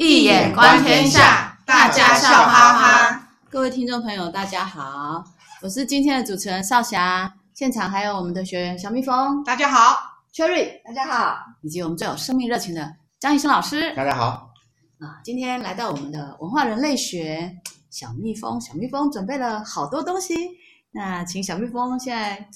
易眼观天下，大家笑哈哈。各位听众朋友，大家好，我是今天的主持人少霞。现场还有我们的学员小蜜蜂，大家好；Cherry，大家好；以及我们最有生命热情的张医生老师，大家好。啊，今天来到我们的文化人类学，小蜜蜂，小蜜蜂准备了好多东西。那请小蜜蜂现在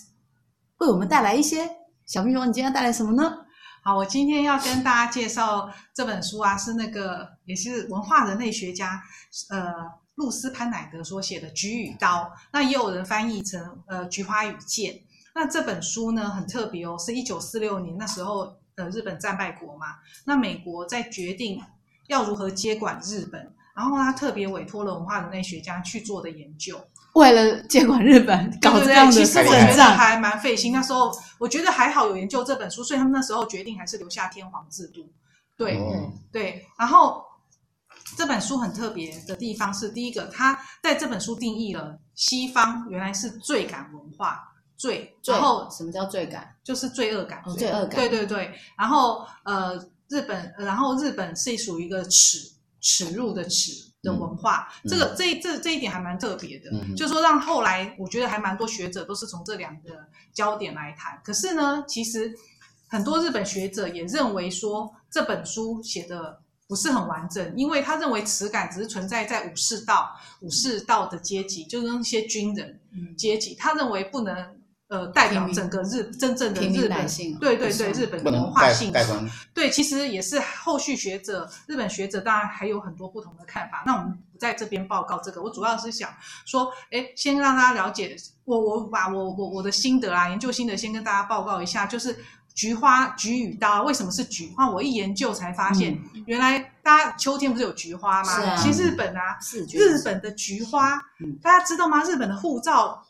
为我们带来一些。小蜜蜂，你今天带来什么呢？好，我今天要跟大家介绍这本书啊，是那个也是文化人类学家呃露丝潘乃格所写的《菊与刀》，那也有人翻译成呃《菊花与剑》。那这本书呢很特别哦，是一九四六年那时候呃日本战败国嘛，那美国在决定要如何接管日本，然后他特别委托了文化人类学家去做的研究。为了接管日本，搞这样的其实我觉得还蛮费心。那时候我觉得还好有研究这本书，所以他们那时候决定还是留下天皇制度。对、哦、对。然后这本书很特别的地方是，第一个，他在这本书定义了西方原来是罪感文化，罪。然后什么叫罪感？就是罪恶感。哦，罪恶感。对对对。然后呃，日本，然后日本是属于一个耻耻辱的耻。的文化，嗯、这个这这这一点还蛮特别的，嗯、就是说让后来我觉得还蛮多学者都是从这两个焦点来谈。可是呢，其实很多日本学者也认为说这本书写的不是很完整，因为他认为耻感只是存在在武士道、武士道的阶级，就是那些军人阶级，他认为不能。呃，代表整个日真正的日本，对对对，日本的文化性。对，其实也是后续学者，日本学者当然还有很多不同的看法。那我们不在这边报告这个，我主要是想说，哎，先让大家了解，我我把我我我的心得啊，研究心得先跟大家报告一下，就是菊花菊与刀为什么是菊花？我一研究才发现，嗯、原来大家秋天不是有菊花吗？啊、其实日本啊，日本的菊花，嗯、大家知道吗？日本的护照。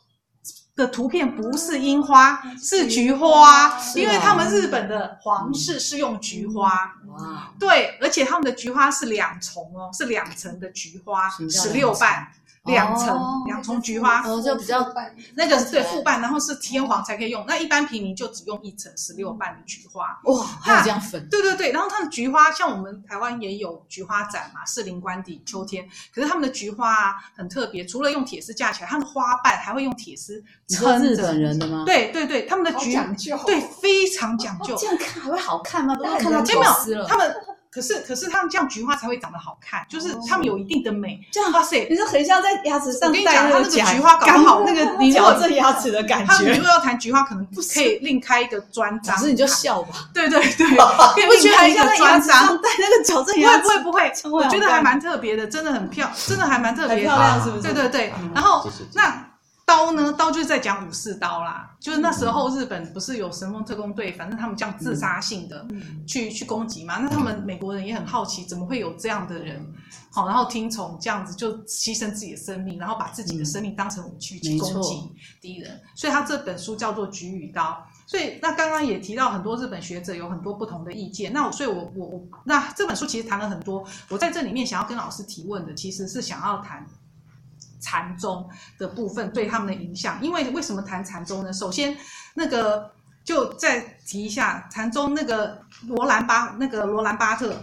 的图片不是樱花，是菊花，因为他们日本的皇室是用菊花。哇，对，而且他们的菊花是两重哦，是两层的菊花，十六瓣。两层两重菊花，哦，就比较那个是对复瓣，然后是天皇才可以用。那一般平民就只用一层十六瓣的菊花。哇，还有这样分？对对对，然后它的菊花像我们台湾也有菊花展嘛，士林官邸秋天。可是他们的菊花啊很特别，除了用铁丝架起来，他们的花瓣还会用铁丝撑着。日本人的吗？对对对，他们的菊讲究，对，非常讲究。这样看还会好看吗？都看到没有，他们。可是，可是他们这样菊花才会长得好看，就是他们有一定的美。这样，哇塞，你说很像在牙齿上戴那个菊花，刚好那个 你矫正牙齿的感觉。他们如果要谈菊花，可能可以另开一个专章。可是你就笑吧。对对对，另开一个专章。戴那个矫正牙齿，不会不会不会，我觉得还蛮特别的，真的很漂，真的还蛮特别，漂亮是不是？对对对，然后那。刀呢？刀就是在讲武士刀啦，就是那时候日本不是有神风特攻队，反正他们这样自杀性的去去攻击嘛。那他们美国人也很好奇，怎么会有这样的人？好，然后听从这样子就牺牲自己的生命，然后把自己的生命当成武器去攻击敌人。所以他这本书叫做《菊与刀》。所以那刚刚也提到很多日本学者有很多不同的意见。那所以我我我那这本书其实谈了很多。我在这里面想要跟老师提问的，其实是想要谈。禅宗的部分对他们的影响，因为为什么谈禅宗呢？首先，那个就再提一下禅宗那个罗兰巴那个罗兰巴特，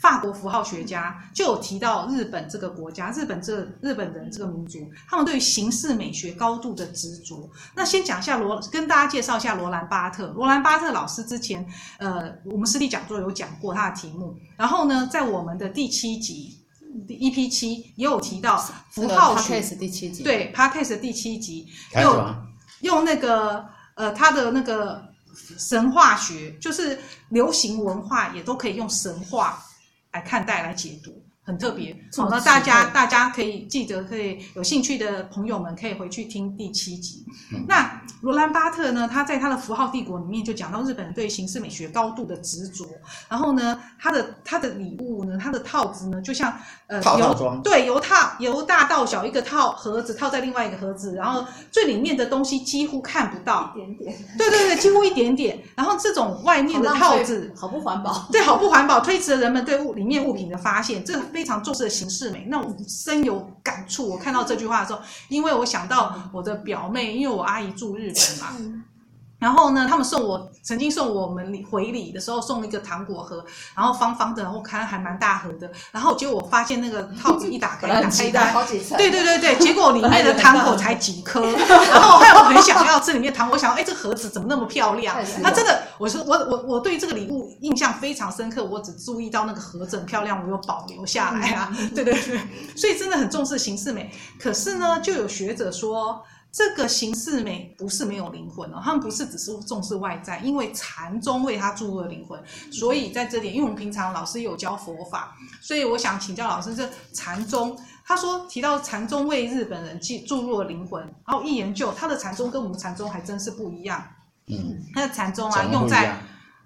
法国符号学家就有提到日本这个国家，日本这日本人这个民族，他们对于形式美学高度的执着。那先讲一下罗，跟大家介绍一下罗兰巴特。罗兰巴特老师之前，呃，我们实体讲座有讲过他的题目。然后呢，在我们的第七集。EP 七也有提到符号学，第七集对 Podcast 第七集用用那个呃他的那个神话学，就是流行文化也都可以用神话来看待来解读。很特别，好，那大家大家可以记得，可以有兴趣的朋友们可以回去听第七集。嗯、那罗兰巴特呢，他在他的《符号帝国》里面就讲到日本人对形式美学高度的执着。然后呢，他的他的礼物呢，他的套子呢，就像呃套套装，对，由套由大到小一个套盒子套在另外一个盒子，然后最里面的东西几乎看不到，一点点，对对对，几乎一点点。然后这种外面的套子好，好不环保，对，好不环保，推迟了人们对物里面物品的发现。这个。非常重视的形式美，那我深有感触。我看到这句话的时候，因为我想到我的表妹，因为我阿姨住日本嘛，然后呢，他们送我曾经送我们礼回礼的时候送了一个糖果盒，然后方方的，然后看还蛮大盒的。然后结果我发现那个套子一打开，打开一打，对对对对，结果里面的糖果才几颗。然后害我很想要吃里面糖果，我想哎，这盒子怎么那么漂亮？它真的，我说我我我对这个礼物印象非常深刻，我只注意到那个盒子很漂亮，我有保留下来啊。对对对，所以真的很重视形式美。可是呢，就有学者说。这个形式美不是没有灵魂哦，他们不是只是重视外在，因为禅宗为他注入了灵魂，所以在这点，因为我们平常老师有教佛法，所以我想请教老师，这禅宗他说提到禅宗为日本人注注入了灵魂，然后一研究他的禅宗跟我们禅宗还真是不一样，嗯，他的禅宗啊用在。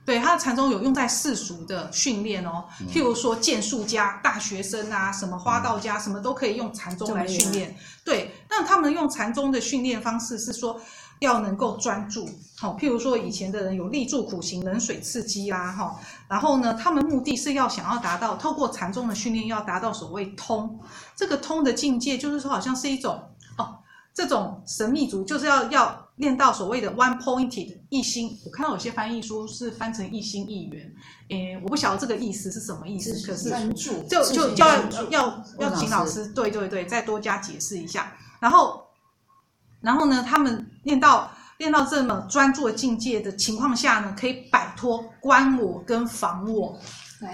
对，他的禅宗有用在世俗的训练哦，譬如说剑术家、大学生啊，什么花道家，什么都可以用禅宗来训练。对，那他们用禅宗的训练方式是说要能够专注，好，譬如说以前的人有立柱苦行、冷水刺激啦，哈，然后呢，他们目的是要想要达到透过禅宗的训练，要达到所谓通，这个通的境界，就是说好像是一种哦，这种神秘主就是要要。练到所谓的 one pointed 一心，我看到有些翻译书是翻成一心一元，诶，我不晓得这个意思是什么意思，可是就就要要要请老师对对对再多加解释一下。然后然后呢，他们练到练到这么专注的境界的情况下呢，可以摆脱观我跟防我。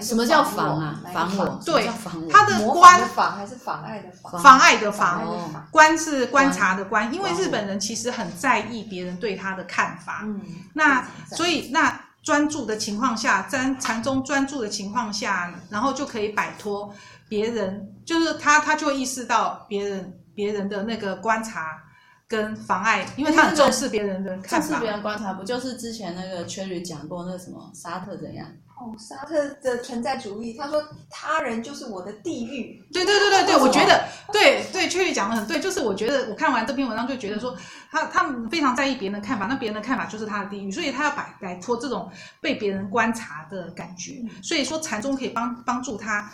什么叫防啊？防我？对，他的观妨还是妨碍的妨？妨碍的妨，观是观察的观。因为日本人其实很在意别人对他的看法。嗯，那所以那专注的情况下，在禅宗专注的情况下，然后就可以摆脱别人，就是他他就意识到别人别人的那个观察跟妨碍，因为他很重视别人的看法。重视别人观察，不就是之前那个 Cherry 讲过那个什么沙特怎样？哦，沙特的存在主义，他说他人就是我的地狱。对对对对对，我觉得对对，确实讲的很对。就是我觉得我看完这篇文章就觉得说，他他们非常在意别人的看法，那别人的看法就是他的地狱，所以他要摆摆脱这种被别人观察的感觉。所以说禅宗可以帮帮助他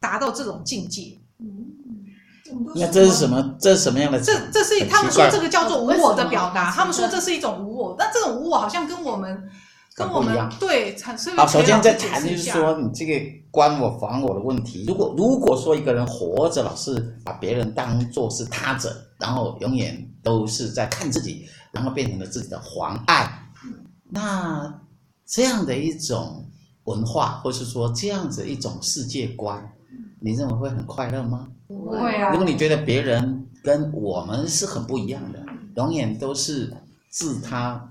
达到这种境界。嗯，那这是什么？这是什么样的？这这是他们说这个叫做无我的表达。他们说这是一种无我，那这种无我好像跟我们。跟我们对产生好，首先在谈就是说，你这个关我、防我的问题。如果如果说一个人活着老是把别人当做是他者，然后永远都是在看自己，然后变成了自己的妨碍，那这样的一种文化，或是说这样子一种世界观，你认为会很快乐吗？不会啊。如果你觉得别人跟我们是很不一样的，永远都是自他。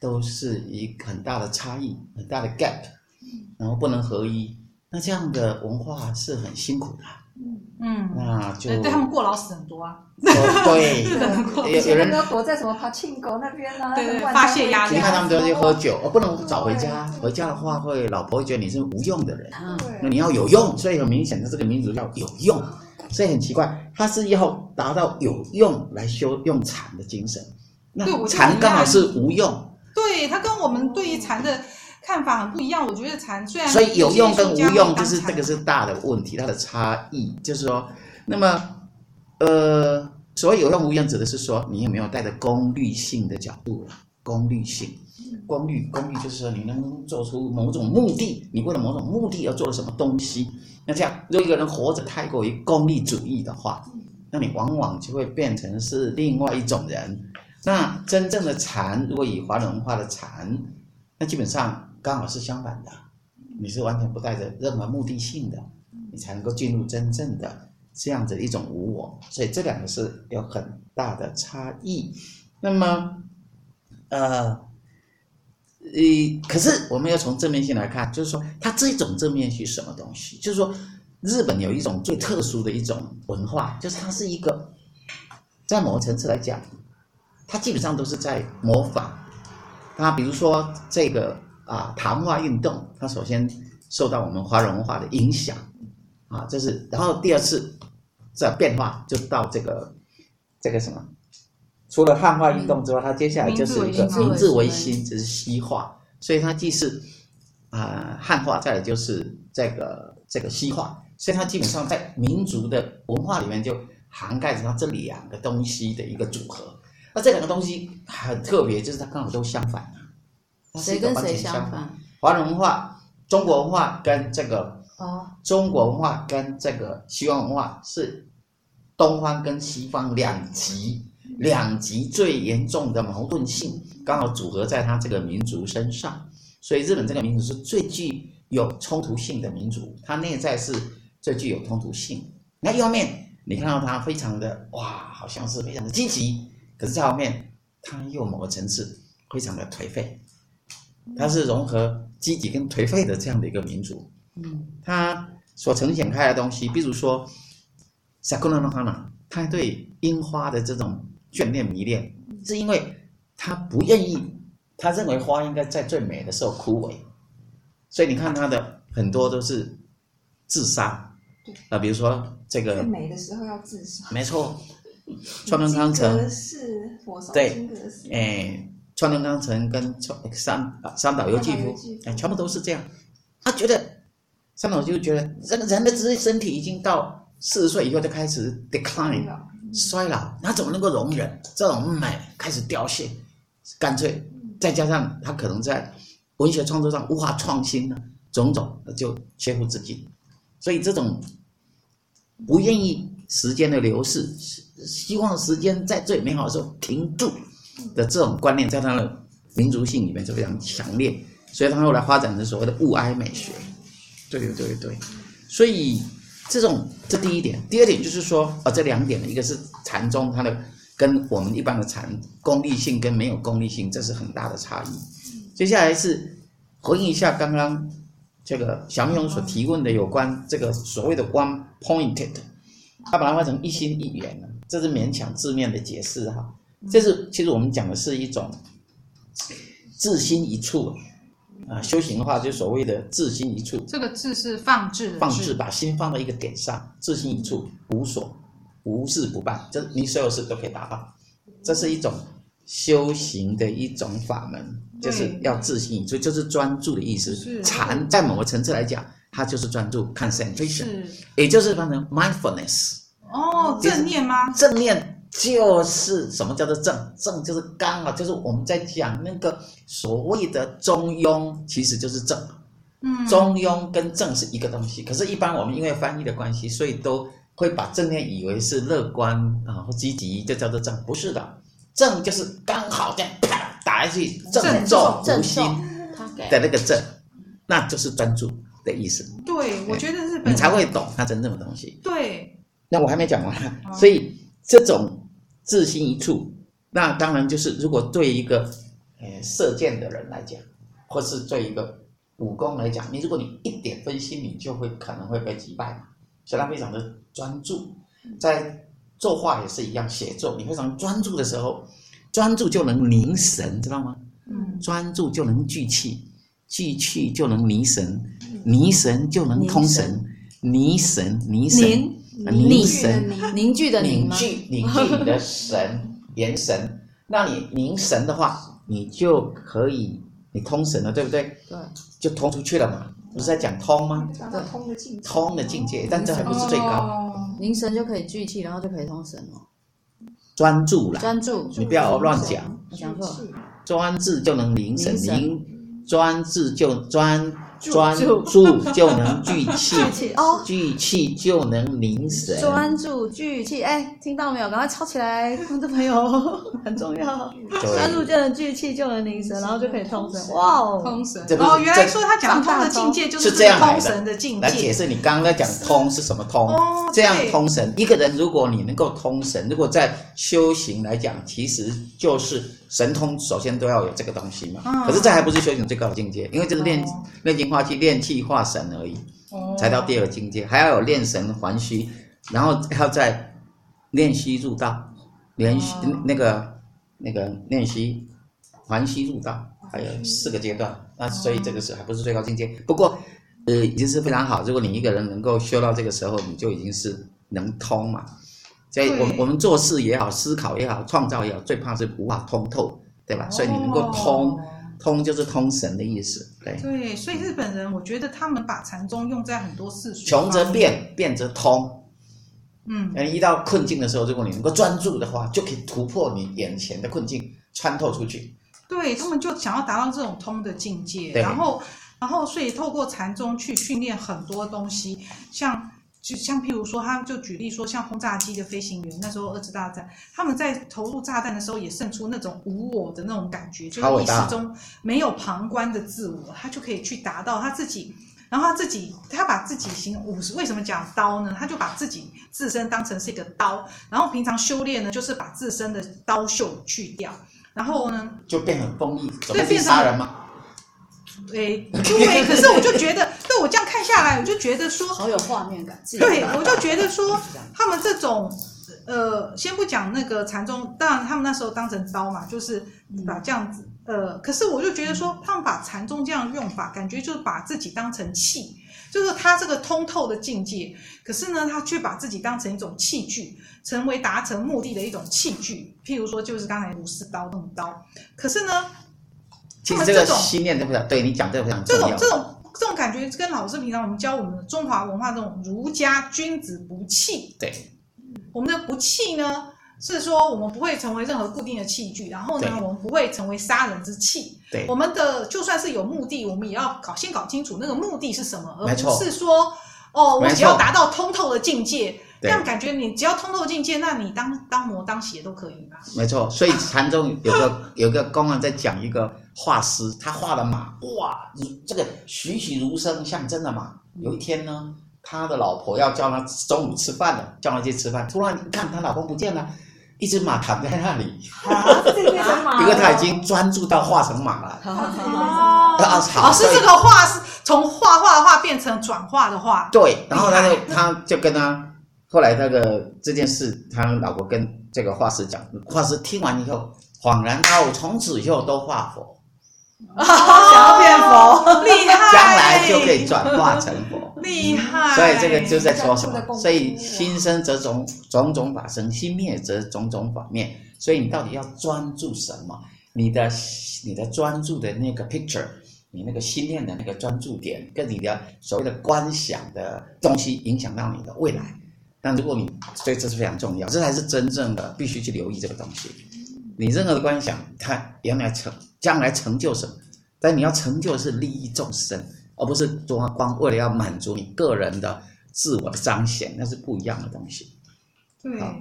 都是一个很大的差异，很大的 gap，然后不能合一，那这样的文化是很辛苦的。嗯，那就对他们过劳死很多啊。对，有有人都躲在什么帕庆狗那边呢？对对，发泄压力。你看他们都要去喝酒，不能早回家，回家的话会老婆会觉得你是无用的人。那你要有用，所以很明显的这个民族叫有用，所以很奇怪，他是要达到有用来修用禅的精神，那禅刚好是无用。对，他跟我们对于禅的看法很不一样。我觉得禅虽然所以有用跟无用，就是这个是大的问题，它的差异就是说，那么呃，所谓有用无用，指的是说你有没有带着功利性的角度了？功利性，功利，功利就是说你能做出某种目的，你为了某种目的而做了什么东西？那这样，如果一个人活着太过于功利主义的话，那你往往就会变成是另外一种人。那真正的禅，如果以华人文化的禅，那基本上刚好是相反的，你是完全不带着任何目的性的，你才能够进入真正的这样子一种无我，所以这两个是有很大的差异。那么，呃，呃，可是我们要从正面性来看，就是说它这种正面是什么东西？就是说日本有一种最特殊的一种文化，就是它是一个在某个层次来讲。它基本上都是在模仿，它比如说这个啊，谈话运动，它首先受到我们华人文化的影响，啊，这是，然后第二次这变化就到这个这个什么，除了汉化运动之外，它接下来就是一个明治维新，只是西化，所以它既是啊汉化，再来就是这个这个西化，所以它基本上在民族的文化里面就涵盖着它这两个东西的一个组合。那这两个东西很特别，就是它刚好都相反，谁跟谁相反？华人文化、中国文化跟这个哦，中国文化跟这个西方文化是东方跟西方两极，两极最严重的矛盾性刚好组合在他这个民族身上，所以日本这个民族是最具有冲突性的民族，它内在是最具有冲突性。那一方面，你看到他非常的哇，好像是非常的积极，可是这方面他又某个层次非常的颓废。它是融合积极跟颓废的这样的一个民族，嗯，它所呈现开的东西，比如说，Sakura no Hana，他对樱花的这种眷恋迷恋，是因为他不愿意，他认为花应该在最美的时候枯萎，所以你看他的很多都是自杀，啊，比如说这个最美的时候要自杀，没错，川端康成。是火烧对，哎。川端康成跟川三三岛由纪夫，哎，全部都是这样。他觉得三岛就觉得人人的身身体已经到四十岁以后就开始 decline 衰老，他怎么能够容忍这种美开始凋谢？干脆再加上他可能在文学创作上无法创新呢，种种就切乎自尽。所以这种不愿意时间的流逝，希望时间在最美好的时候停住。的这种观念在他的民族性里面是非常强烈，所以他后来发展成所谓的物哀美学，对对对，所以这种这第一点，第二点就是说，啊、这两点呢，一个是禅宗它的跟我们一般的禅功利性跟没有功利性，这是很大的差异。接下来是回应一下刚刚这个小蜜蜂所提问的有关这个所谓的 one pointed，他把它换成一心一元了，这是勉强字面的解释哈。这是其实我们讲的是一种自心一处啊，修行的话就所谓的自心一处。这个字是放置，放置，把心放到一个点上，自心一处，无所，无事不办，这你所有事都可以达到。这是一种修行的一种法门，就是要自心一处，就是专注的意思。禅在某个层次来讲，它就是专注 concentration，也就是翻成 mindfulness。哦，正念吗？正念。就是什么叫做正？正就是刚啊，就是我们在讲那个所谓的中庸，其实就是正。嗯，中庸跟正是一个东西。可是，一般我们因为翻译的关系，所以都会把正念以为是乐观啊或积极，就叫做正。不是的，正就是刚好这样啪打下去，正中无心的那个正，那就是专注的意思。对，我觉得日本你才会懂它真正的东西。对，那我还没讲完，所以这种。自心一处，那当然就是如果对一个，呃，射箭的人来讲，或是对一个武功来讲，你如果你一点分心，你就会可能会被击败嘛。所以他非常的专注，在作画也是一样，写作你非常专注的时候，专注就能凝神，知道吗？嗯，专注就能聚气，聚气就能凝神，凝神就能通神，凝神。凝神。凝神，凝聚的凝吗？凝聚，凝聚你的神，元神。那你凝神的话，你就可以，你通神了，对不对？对。就通出去了嘛？不是在讲通吗？对。通的境界。通的境界，但这还不是最高。凝神就可以聚气，然后就可以通神哦。专注了。专注。你不要乱讲。我讲错。专注就能凝神，凝专注就专。专注就能聚气，聚气就能凝神。专注聚气，哎，听到没有？赶快抄起来，观众朋友 很重要。专注就能聚气，就能凝神，然后就可以通神。哇哦，通神！哦，原来说他讲通的境界就是通神的境界。来解释你刚刚在讲通是什么通？这样通神，一个人如果你能够通神，如果在修行来讲，其实就是神通，首先都要有这个东西嘛。可是这还不是修行最高的境界，因为这是练练精。化去练气化神而已，才到第二境界，还要有练神还虚，然后还要再练虚入道，练虚那个那个练虚还虚入道，还有四个阶段。那所以这个是还不是最高境界？不过呃已经是非常好。如果你一个人能够修到这个时候，你就已经是能通嘛。所以我们我们做事也好，思考也好，创造也好，最怕是无法通透，对吧？所以你能够通。通就是通神的意思，对。对，所以日本人，我觉得他们把禅宗用在很多世俗。穷则变，变则通。嗯，一到困境的时候，如果你能够专注的话，就可以突破你眼前的困境，穿透出去。对他们就想要达到这种通的境界，然后然后所以透过禅宗去训练很多东西，像。就像譬如说，他就举例说，像轰炸机的飞行员，那时候二次大战，他们在投入炸弹的时候，也渗出那种无我的那种感觉，就是意识中没有旁观的自我，他就可以去达到他自己。然后他自己，他把自己形容武士，为什么讲刀呢？他就把自己自身当成是一个刀，然后平常修炼呢，就是把自身的刀锈去掉，然后呢，就变成锋利，准备杀人吗？对，对，可是我就觉得，对我这样看下来，我就觉得说，好有画面感。对，我就觉得说，他们这种，呃，先不讲那个禅宗，当然他们那时候当成刀嘛，就是把这样子，呃，可是我就觉得说，他们把禅宗这样用法，感觉就是把自己当成器，就是他这个通透的境界，可是呢，他却把自己当成一种器具，成为达成目的的一种器具。譬如说，就是刚才武士刀那种刀，可是呢。其实这个心念都非常对你讲，这个非常重要。这种这种这种感觉，跟老师平常我们教我们的中华文化这种儒家君子不器。对，我们的不器呢，是说我们不会成为任何固定的器具，然后呢，我们不会成为杀人之器。对，我们的就算是有目的，我们也要搞先搞清楚那个目的是什么，而不是说哦，我只要达到通透的境界。这样感觉，你只要通透境界，那你当当魔当邪都可以吧？没错，所以禅宗有个有个公案在讲一个画师，他画的马，哇，这个栩栩如生，像真的马。有一天呢，他的老婆要叫他中午吃饭了，叫他去吃饭，突然一看他老公不见了，一只马躺在那里，啊、因为他已经专注到画成马了。哦，老师这个画是从画画的画变成转化的画。对，然后他就他就跟他。后来那个这件事，他老婆跟这个画师讲，画师听完以后恍然大悟，从此以后都画佛，哦、想要变佛，厉害，将来就可以转化成佛，厉害。所以这个就在说什么？所以心生则种种种法生，心灭则种种法灭。所以你到底要专注什么？你的你的专注的那个 picture，你那个心念的那个专注点，跟你的所谓的观想的东西，影响到你的未来。但如果你，所以这是非常重要，这才是真正的必须去留意这个东西。你任何的观想，它原来成将来成就什么？但你要成就的是利益众生，而不是光光为了要满足你个人的自我的彰显，那是不一样的东西。对，好，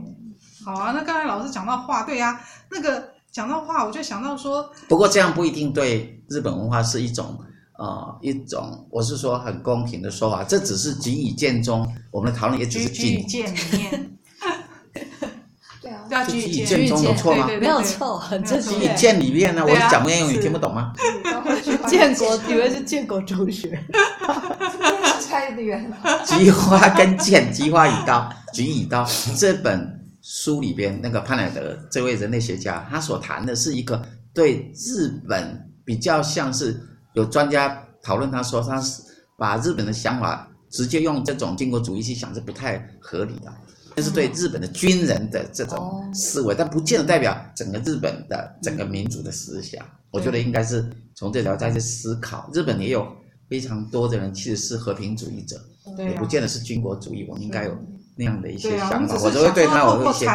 好啊。那刚才老师讲到画，对呀、啊，那个讲到画，我就想到说，不过这样不一定对日本文化是一种。啊、呃，一种我是说很公平的说法，这只是举以见中，我们的讨论也只是举以见里面。对啊，对啊，举以见中有错吗？没有错，很正确。举以见里面呢，我是讲文言文，你听不懂吗？建国以为是建国中学，差得远了。菊花跟剑，菊花与刀，菊以刀。这本书里边，那个潘乃德这位人类学家，他所谈的是一个对日本比较像是。有专家讨论，他说他是把日本的想法直接用这种建国主义去想是不太合理的，这是对日本的军人的这种思维，但不见得代表整个日本的整个民族的思想。我觉得应该是从这条再去思考，日本也有非常多的人其实是和平主义者，也不见得是军国主义。我们应该有。那样的一些想法，我就会对他有一些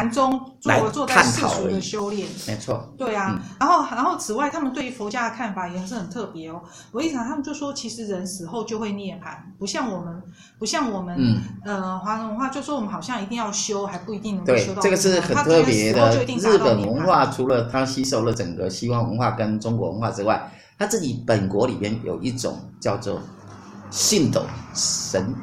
来探讨的修炼，没错。对啊，然后然后此外，他们对于佛家的看法也是很特别哦。我一想，他们就说，其实人死后就会涅槃，不像我们，不像我们，呃，华人文化就说我们好像一定要修，还不一定能够修到。对，这个是很特别的。日本文化除了它吸收了整个西方文化跟中国文化之外，它自己本国里边有一种叫做信斗神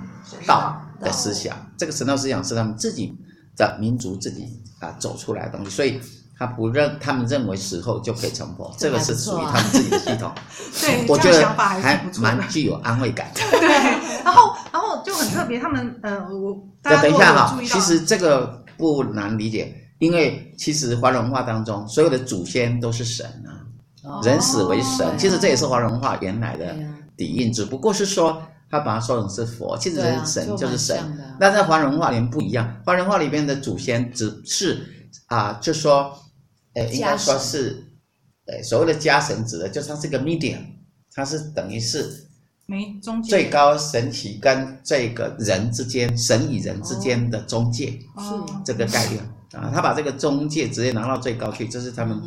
道。的思想，这个神道思想是他们自己的民族自己啊走出来的东西，所以他不认，他们认为死后就可以成佛，这个是属于他们自己的系统。对，我觉得还蛮具有安慰感的。对，然后然后就很特别，他们呃，我大家等一下哈，其实这个不难理解，因为其实华人文化当中所有的祖先都是神啊，人死为神，其实这也是华人文化原来的底蕴，只不过是说。他把它说成是佛，其实人神就是神。那、啊、在华人文化里面不一样，华人文化里面的祖先只是啊、呃，就说，呃，应该说是，呃，所谓的家神指的，就是它是个 medium，它是等于是没中介，最高神祇跟这个人之间，神与人之间的中介，是、哦、这个概念啊。他把这个中介直接拿到最高去，这是他们。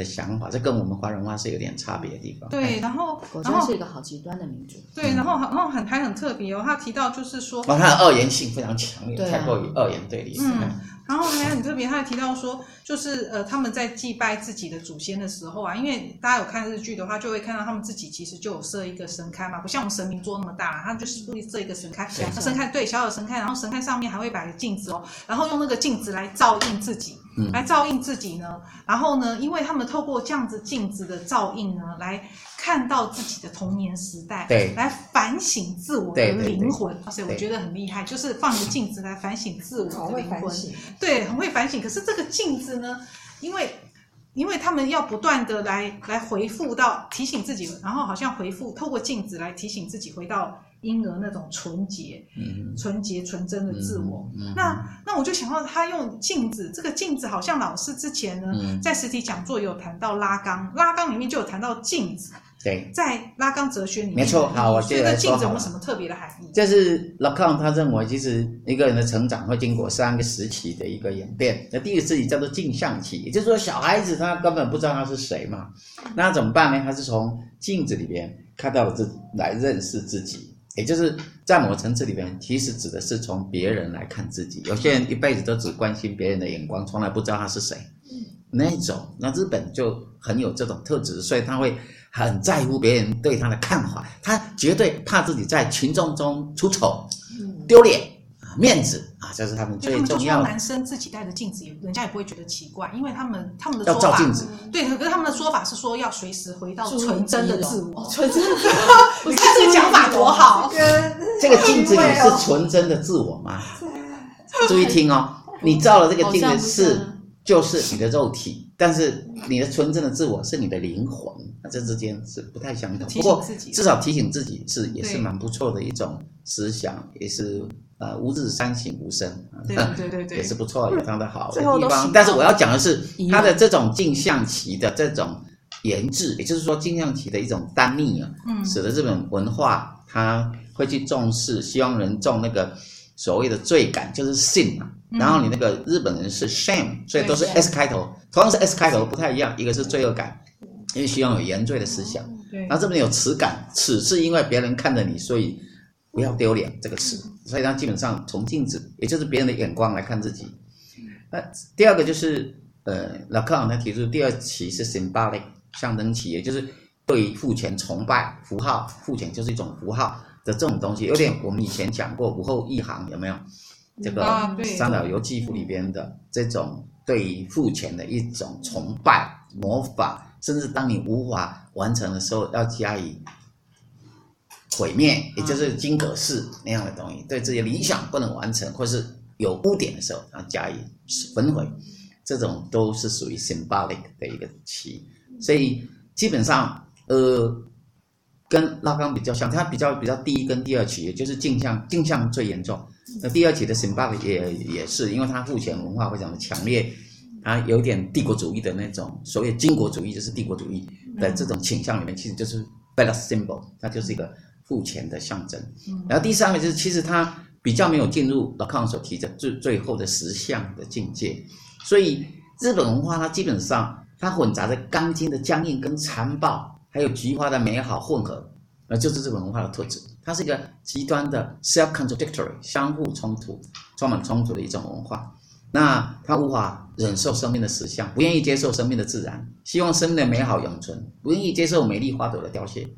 的想法，这跟我们华人文化是有点差别的地方。对，然后果真是一个好极端的民族。对，然后然后很还很特别哦，他提到就是说，哦，他的二元性非常强烈，啊、太过于二元对立。嗯，然后还很特别，他还提到说，就是呃，他们在祭拜自己的祖先的时候啊，因为大家有看日剧的话，就会看到他们自己其实就有设一个神龛嘛，不像我们神明桌那么大，他就是故意设一个神龛，神龛对，小小神龛，然后神龛上面还会摆个镜子哦，然后用那个镜子来照应自己。来照应自己呢，然后呢，因为他们透过这样子镜子的照应呢，来看到自己的童年时代，对，来反省自我的灵魂。而且我觉得很厉害，就是放一个镜子来反省自我的 灵魂。对，很会反省。可是这个镜子呢，因为因为他们要不断的来来回复到提醒自己，然后好像回复透过镜子来提醒自己回到。婴儿那种纯洁、嗯、纯洁、纯真的自我，那那我就想到他用镜子，这个镜子好像老师之前呢，嗯、在实体讲座有谈到拉缸，拉缸里面就有谈到镜子。对，在拉冈哲学里面，没错。好，我觉得镜子有没有什么特别的含义？这是拉冈他认为，其实一个人的成长会经过三个时期的一个演变。那第一个时期叫做镜像期，也就是说，小孩子他根本不知道他是谁嘛，那怎么办呢？他是从镜子里边看到了自来认识自己。也就是在某层次里面，其实指的是从别人来看自己。有些人一辈子都只关心别人的眼光，从来不知道他是谁。那种，那日本就很有这种特质，所以他会很在乎别人对他的看法，他绝对怕自己在群众中出丑、丢脸。面子啊，这是他们最重要的。男生自己带着镜子，也人家也不会觉得奇怪，因为他们他们的说法，要照镜子。对，可是他们的说法是说要随时回到纯真的自我。纯真的自我，你看这个讲法多好。这个镜子里是纯真的自我吗？注意听哦，你照了这个镜子是就是你的肉体，但是你的纯真的自我是你的灵魂，那这之间是不太相同。不过至少提醒自己是也是蛮不错的一种思想，也是。呃，吾日三省吾身，对 对对对，也是不错，非常的好的地方。但是我要讲的是，他的这种镜像棋的这种研制，也就是说镜像棋的一种单逆啊，嗯，使得日本文化他会去重视，希望人重那个所谓的罪感，就是 sin 嘛。然后你那个日本人是 shame，所以都是 s 开头，同样是 s 开头不太一样，一个是罪恶感，因为希望有原罪的思想。对，然后这边有耻感，耻是因为别人看着你，所以。不要丢脸这个词，所以他基本上从镜子，也就是别人的眼光来看自己。那第二个就是，呃，老克朗他提出第二期是 symbolic 象征期，也就是对于父权崇拜符号，父权就是一种符号的这种东西，有点我们以前讲过武后一行有没有？这个三岛由纪夫里边的这种对于父权的一种崇拜、模仿，甚至当你无法完成的时候，要加以。毁灭，也就是金阁寺那样的东西，对自己理想不能完成，或是有污点的时候，要，加以焚毁，这种都是属于 symbolic 的一个期。所以基本上，呃，跟拉康比较像，它比较比较第一跟第二期，也就是镜像，镜像最严重。那第二期的 symbolic 也也是，因为它父权文化非常的强烈，它有点帝国主义的那种，所谓军国主义就是帝国主义的这种倾向里面，其实就是 bad symbol，它就是一个。父权的象征，然后第三个就是，其实它比较没有进入拉康所提的最最后的实相的境界，所以日本文化它基本上它混杂着钢筋的僵硬跟残暴，还有菊花的美好混合，那就是日本文化的特质。它是一个极端的 self-contradictory 相互冲突、充满冲突的一种文化。那他无法忍受生命的实相，不愿意接受生命的自然，希望生命的美好永存，不愿意接受美丽花朵的凋谢。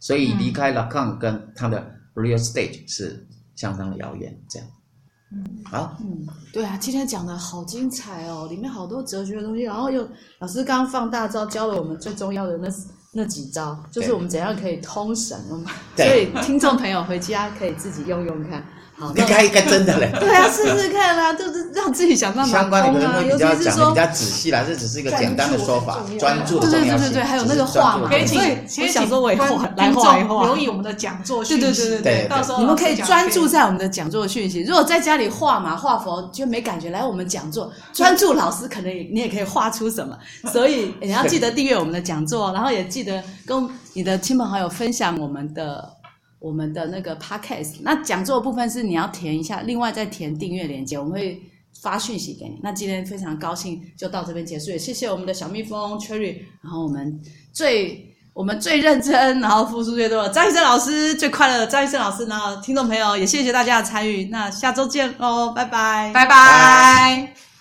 所以离开了康跟他的 real stage 是相当的遥远，这样。嗯，好，嗯，对啊，今天讲的好精彩哦，里面好多哲学的东西，然后又老师刚刚放大招教了我们最重要的那那几招，就是我们怎样可以通神嘛。所以听众朋友回家可以自己用用看。应该应该真的嘞，对啊，试试看啦，就是让自己想办法相关的人会比较讲的比较仔细啦，这只是一个简单的说法，专注的重要性。对对对对对，还有那个画嘛，可以请，可以请说我画来画一画，留意我们的讲座讯息。对对对对对，到时候你们可以专注在我们的讲座讯息。如果在家里画嘛画佛就没感觉，来我们讲座专注，老师可能你也可以画出什么。所以你要记得订阅我们的讲座，然后也记得跟你的亲朋好友分享我们的。我们的那个 podcast，那讲座部分是你要填一下，另外再填订阅链接，我们会发讯息给你。那今天非常高兴就到这边结束，也谢谢我们的小蜜蜂 Cherry，然后我们最。我们最认真，然后付出最多的张医生老师，最快乐的张医生老师，然后听众朋友也谢谢大家的参与，那下周见喽，拜拜，拜拜。